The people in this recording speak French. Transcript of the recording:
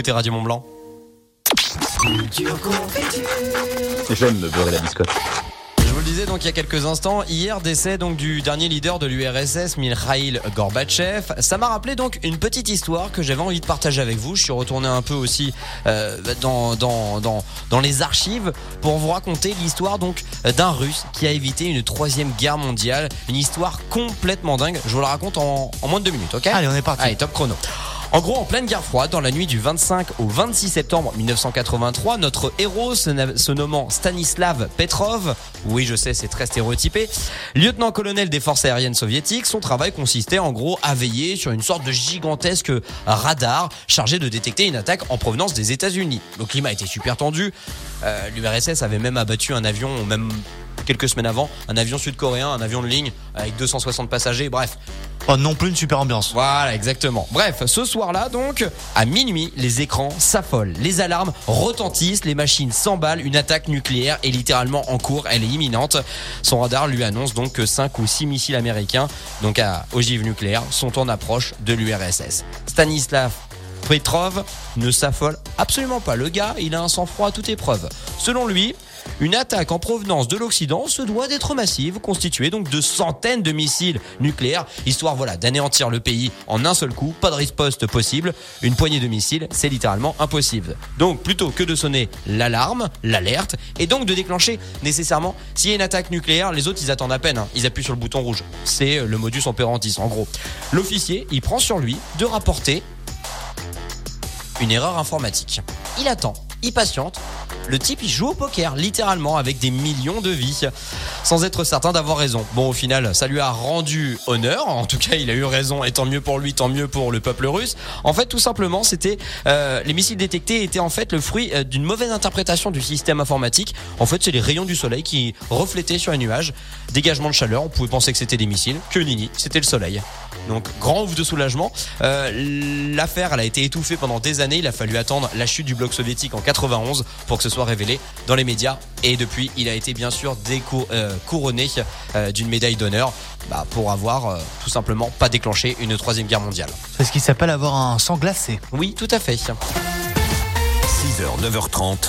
Écoutez Radio Mont Blanc. J'aime me beurrer la biscotte. Je vous le disais donc il y a quelques instants, hier décès donc du dernier leader de l'URSS, Mikhail Gorbatchev. Ça m'a rappelé donc une petite histoire que j'avais envie de partager avec vous. Je suis retourné un peu aussi euh, dans, dans, dans, dans les archives pour vous raconter l'histoire donc d'un Russe qui a évité une troisième guerre mondiale. Une histoire complètement dingue. Je vous la raconte en, en moins de deux minutes, ok? Allez, on est parti. Allez, top chrono. En gros, en pleine guerre froide, dans la nuit du 25 au 26 septembre 1983, notre héros, se, nommant Stanislav Petrov, oui je sais c'est très stéréotypé, lieutenant-colonel des forces aériennes soviétiques, son travail consistait en gros à veiller sur une sorte de gigantesque radar chargé de détecter une attaque en provenance des États-Unis. Le climat était super tendu, Euh, l'URSS avait même abattu un avion, même quelques semaines avant, un avion sud-coréen, un avion de ligne avec 260 passagers, bref, Pas non plus une super ambiance. voilà, exactement. Bref, ce soir-là, donc, à minuit, les écrans s'affolent, les alarmes retentissent, les machines s'emballent, une attaque nucléaire est littéralement en cours, elle est imminente. Son radar lui annonce donc que 5 ou 6 missiles américains, donc à ogive nucléaire, sont en approche de l'URSS. Stanislav Petrov ne s'affole absolument pas. Le gars, il a un sang-froid à toute épreuve. Selon lui, une attaque en provenance de l'Occident se doit d'être massive, constituée donc de centaines de missiles nucléaires, histoire voilà d'anéantir le pays en un seul coup, pas de riposte possible. Une poignée de missiles, c'est littéralement impossible. Donc plutôt que de sonner l'alarme, l'alerte, et donc de déclencher nécessairement, s'il y a une attaque nucléaire, les autres ils attendent à peine, hein. ils appuient sur le bouton rouge. C'est le modus operandi en gros. L'officier, il prend sur lui de rapporter une erreur informatique. Il attend, il patiente. Le type, il joue au poker, littéralement, avec des millions de vies, sans être certain d'avoir raison. Bon, au final, ça lui a rendu honneur. En tout cas, il a eu raison, et tant mieux pour lui, tant mieux pour le peuple russe. En fait, tout simplement, c'était euh, les missiles détectés étaient en fait le fruit euh, d'une mauvaise interprétation du système informatique. En fait, c'est les rayons du soleil qui reflétaient sur les nuages. Dégagement de chaleur, on pouvait penser que c'était des missiles. Que nini, c'était le soleil. Donc, grand ouf de soulagement. Euh, L'affaire, elle a été étouffée pendant des années. Il a fallu attendre la chute du bloc soviétique en 91 pour que ce soit révélé dans les médias. Et depuis, il a été bien sûr décou- euh, couronné euh, d'une médaille d'honneur bah, pour avoir euh, tout simplement pas déclenché une troisième guerre mondiale. C'est ce qui s'appelle avoir un sang glacé. Oui, tout à fait. 6h, 9h30,